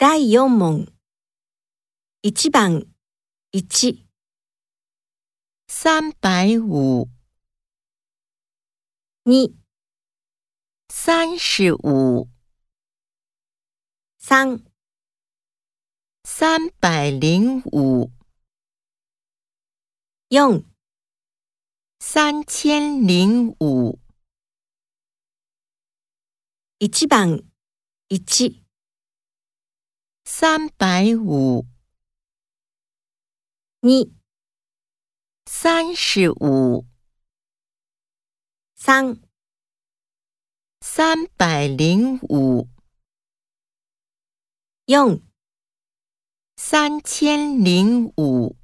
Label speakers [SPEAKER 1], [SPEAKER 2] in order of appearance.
[SPEAKER 1] 第4問。1番、1、
[SPEAKER 2] 三百五
[SPEAKER 1] ，2、
[SPEAKER 2] 三十五
[SPEAKER 1] ，3、
[SPEAKER 2] 三百零五
[SPEAKER 1] ，4、
[SPEAKER 2] 三千零五。
[SPEAKER 1] 1番、1、
[SPEAKER 2] 三百五，
[SPEAKER 1] 你、
[SPEAKER 2] 三十五，
[SPEAKER 1] 三、
[SPEAKER 2] 三百零五，
[SPEAKER 1] 用。
[SPEAKER 2] 三千零五。